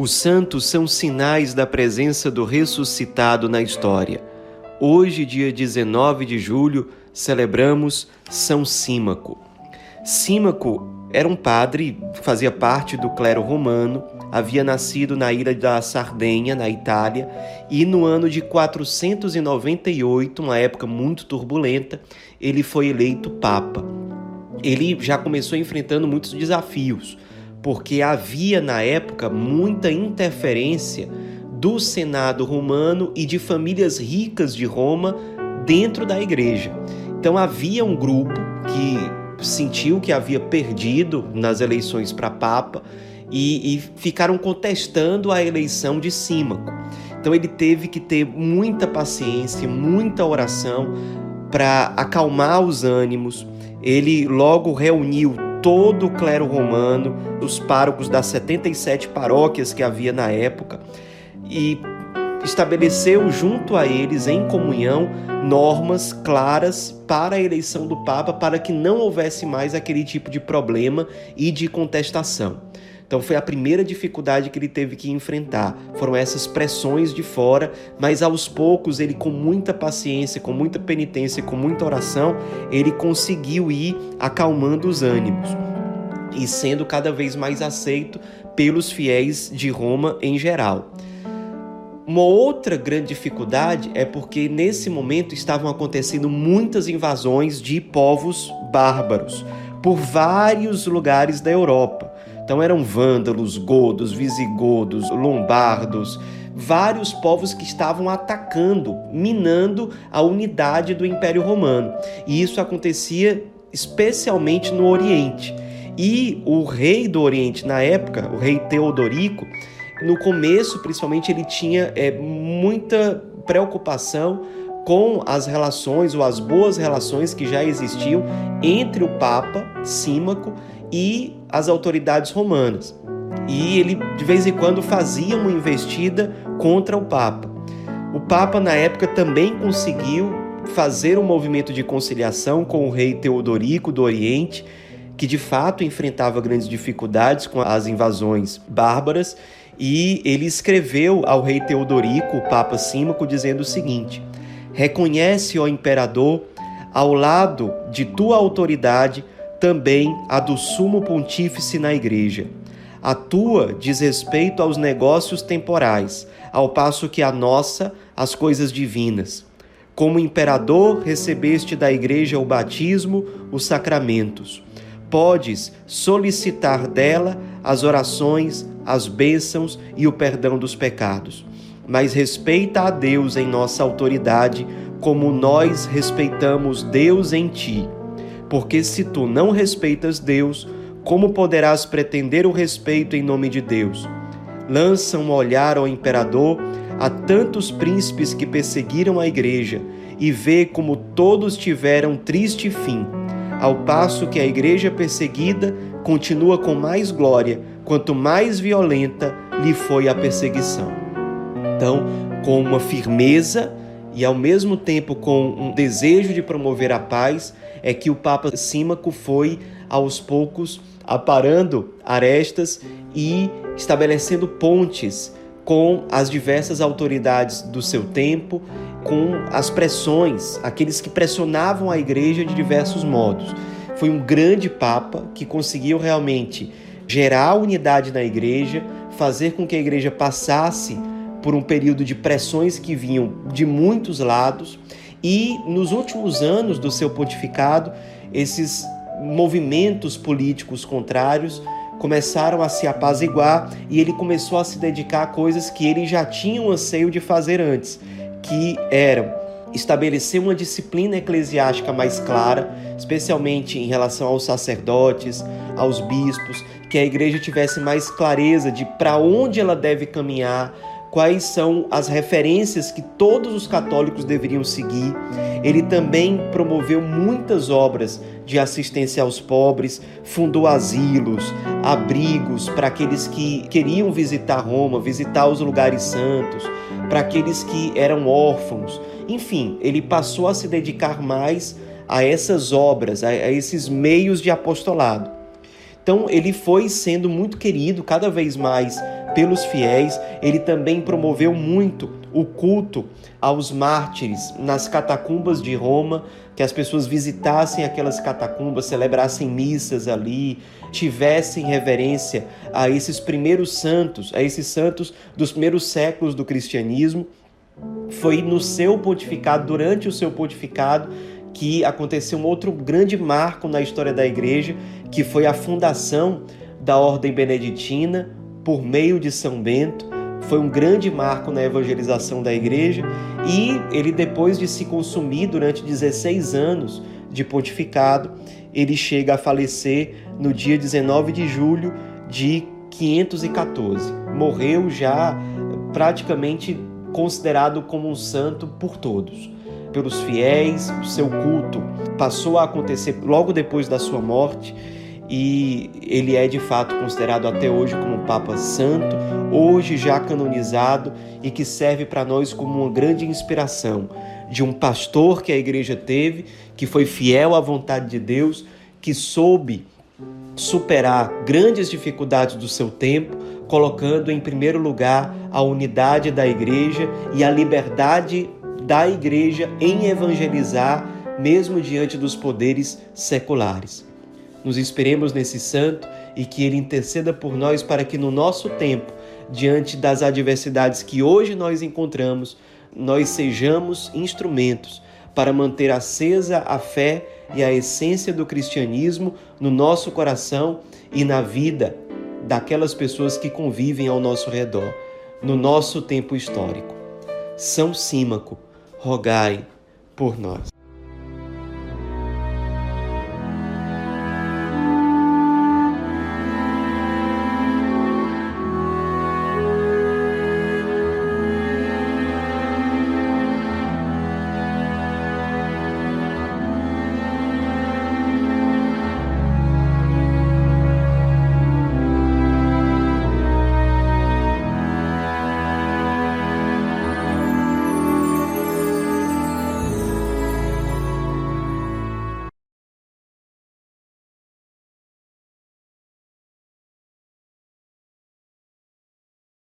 Os santos são sinais da presença do ressuscitado na história. Hoje, dia 19 de julho, celebramos São Símaco. Símaco era um padre, fazia parte do clero romano, havia nascido na ilha da Sardenha, na Itália, e no ano de 498, uma época muito turbulenta, ele foi eleito papa. Ele já começou enfrentando muitos desafios porque havia na época muita interferência do Senado romano e de famílias ricas de Roma dentro da igreja. Então havia um grupo que sentiu que havia perdido nas eleições para Papa e, e, ficaram contestando a eleição de Símaco. Então ele teve que ter muita paciência, muita oração para acalmar os ânimos. Ele logo reuniu todo o clero romano, os párocos das 77 paróquias que havia na época, e estabeleceu junto a eles, em comunhão, normas claras para a eleição do Papa, para que não houvesse mais aquele tipo de problema e de contestação. Então foi a primeira dificuldade que ele teve que enfrentar. Foram essas pressões de fora, mas aos poucos ele com muita paciência, com muita penitência, com muita oração, ele conseguiu ir acalmando os ânimos e sendo cada vez mais aceito pelos fiéis de Roma em geral. Uma outra grande dificuldade é porque nesse momento estavam acontecendo muitas invasões de povos bárbaros por vários lugares da Europa. Então eram vândalos, godos, visigodos, lombardos, vários povos que estavam atacando, minando a unidade do Império Romano. E isso acontecia especialmente no Oriente. E o rei do Oriente na época, o rei Teodorico, no começo, principalmente, ele tinha é, muita preocupação com as relações ou as boas relações que já existiam entre o Papa Símaco e as autoridades romanas. E ele de vez em quando fazia uma investida contra o Papa. O Papa na época também conseguiu fazer um movimento de conciliação com o rei Teodorico do Oriente, que de fato enfrentava grandes dificuldades com as invasões bárbaras, e ele escreveu ao rei Teodorico, o Papa Símaco, dizendo o seguinte: Reconhece, ó imperador, ao lado de tua autoridade, também a do sumo pontífice na igreja. A tua diz respeito aos negócios temporais, ao passo que a nossa, as coisas divinas. Como imperador, recebeste da igreja o batismo, os sacramentos. Podes solicitar dela as orações, as bênçãos e o perdão dos pecados. Mas respeita a Deus em nossa autoridade, como nós respeitamos Deus em ti porque se tu não respeitas Deus, como poderás pretender o respeito em nome de Deus? Lança um olhar ao imperador, a tantos príncipes que perseguiram a igreja, e vê como todos tiveram triste fim, ao passo que a igreja perseguida continua com mais glória, quanto mais violenta lhe foi a perseguição. Então, com uma firmeza e ao mesmo tempo com um desejo de promover a paz, é que o Papa Símaco foi aos poucos aparando arestas e estabelecendo pontes com as diversas autoridades do seu tempo, com as pressões, aqueles que pressionavam a igreja de diversos modos. Foi um grande papa que conseguiu realmente gerar unidade na igreja, fazer com que a igreja passasse por um período de pressões que vinham de muitos lados. E nos últimos anos do seu pontificado, esses movimentos políticos contrários começaram a se apaziguar e ele começou a se dedicar a coisas que ele já tinha um anseio de fazer antes, que eram estabelecer uma disciplina eclesiástica mais clara, especialmente em relação aos sacerdotes, aos bispos, que a igreja tivesse mais clareza de para onde ela deve caminhar, quais são as referências que todos os católicos deveriam seguir. Ele também promoveu muitas obras de assistência aos pobres, fundou asilos, abrigos para aqueles que queriam visitar Roma, visitar os lugares santos, para aqueles que eram órfãos. Enfim, ele passou a se dedicar mais a essas obras, a, esses meios de apostolado. Então ele foi sendo muito querido, cada vez mais pelos fiéis. Ele também promoveu muito o culto aos mártires nas catacumbas de Roma, que as pessoas visitassem aquelas catacumbas, celebrassem missas ali, tivessem reverência a esses primeiros santos, a esses santos dos primeiros séculos do cristianismo. Foi no seu pontificado, durante o seu pontificado, que aconteceu um outro grande marco na história da igreja, que foi a fundação da Ordem Beneditina por meio de São Bento. Foi um grande marco na evangelização da igreja e ele, depois de se consumir durante 16 anos de pontificado, ele chega a falecer no dia 19 de julho de 514. Morreu já praticamente considerado como um santo por todos pelos fiéis, o seu culto passou a acontecer logo depois da sua morte e ele é de fato considerado até hoje como Papa Santo, hoje já canonizado e que serve para nós como uma grande inspiração de um pastor que a igreja teve, que foi fiel à vontade de Deus, que soube superar grandes dificuldades do seu tempo, colocando em primeiro lugar a unidade da igreja e a liberdade da igreja em evangelizar, mesmo diante dos poderes seculares. Nos esperemos nesse santo e que ele interceda por nós para que no nosso tempo, diante das adversidades que hoje nós encontramos, nós sejamos instrumentos para manter acesa a fé e a essência do cristianismo no nosso coração e na vida daquelas pessoas que convivem ao nosso redor, no nosso tempo histórico. São Símaco rogai por nós.